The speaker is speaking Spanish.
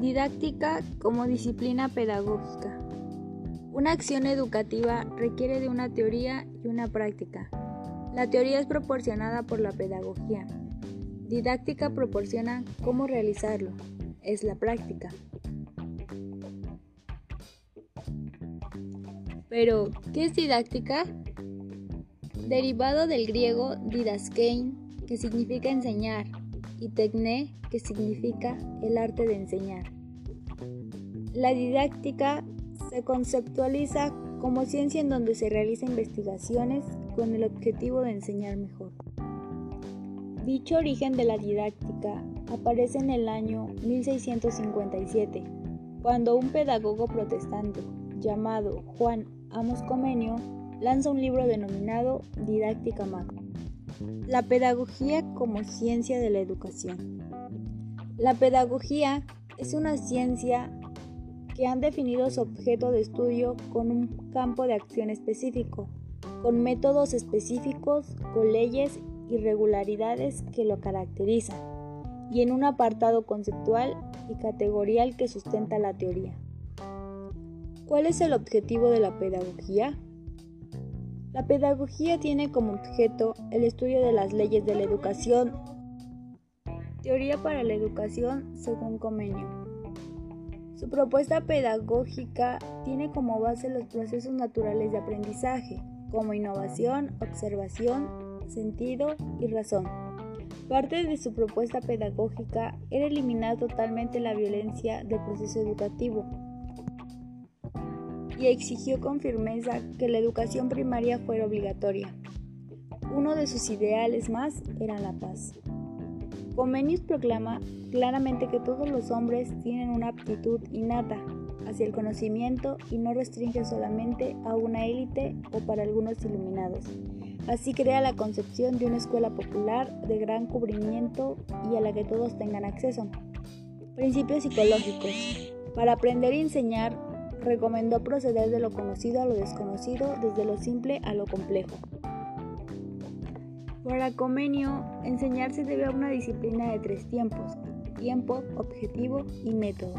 Didáctica como disciplina pedagógica. Una acción educativa requiere de una teoría y una práctica. La teoría es proporcionada por la pedagogía. Didáctica proporciona cómo realizarlo. Es la práctica. Pero, ¿qué es didáctica? Derivado del griego didaskein, que significa enseñar, y tecné, que significa el arte de enseñar. La didáctica se conceptualiza como ciencia en donde se realizan investigaciones con el objetivo de enseñar mejor. Dicho origen de la didáctica aparece en el año 1657, cuando un pedagogo protestante llamado Juan Amos Comenio lanza un libro denominado Didáctica Magna. La pedagogía como ciencia de la educación. La pedagogía es una ciencia que han definido su objeto de estudio con un campo de acción específico, con métodos específicos, con leyes y regularidades que lo caracterizan, y en un apartado conceptual y categorial que sustenta la teoría. ¿Cuál es el objetivo de la pedagogía? La pedagogía tiene como objeto el estudio de las leyes de la educación. Teoría para la educación según Comenio. Su propuesta pedagógica tiene como base los procesos naturales de aprendizaje, como innovación, observación, sentido y razón. Parte de su propuesta pedagógica era eliminar totalmente la violencia del proceso educativo, y exigió con firmeza que la educación primaria fuera obligatoria. Uno de sus ideales más era la paz. Comenius proclama claramente que todos los hombres tienen una aptitud innata hacia el conocimiento y no restringe solamente a una élite o para algunos iluminados. Así crea la concepción de una escuela popular de gran cubrimiento y a la que todos tengan acceso. Principios psicológicos. Para aprender y enseñar recomendó proceder de lo conocido a lo desconocido, desde lo simple a lo complejo. Para Comenio, enseñarse debe a una disciplina de tres tiempos, tiempo, objetivo y método.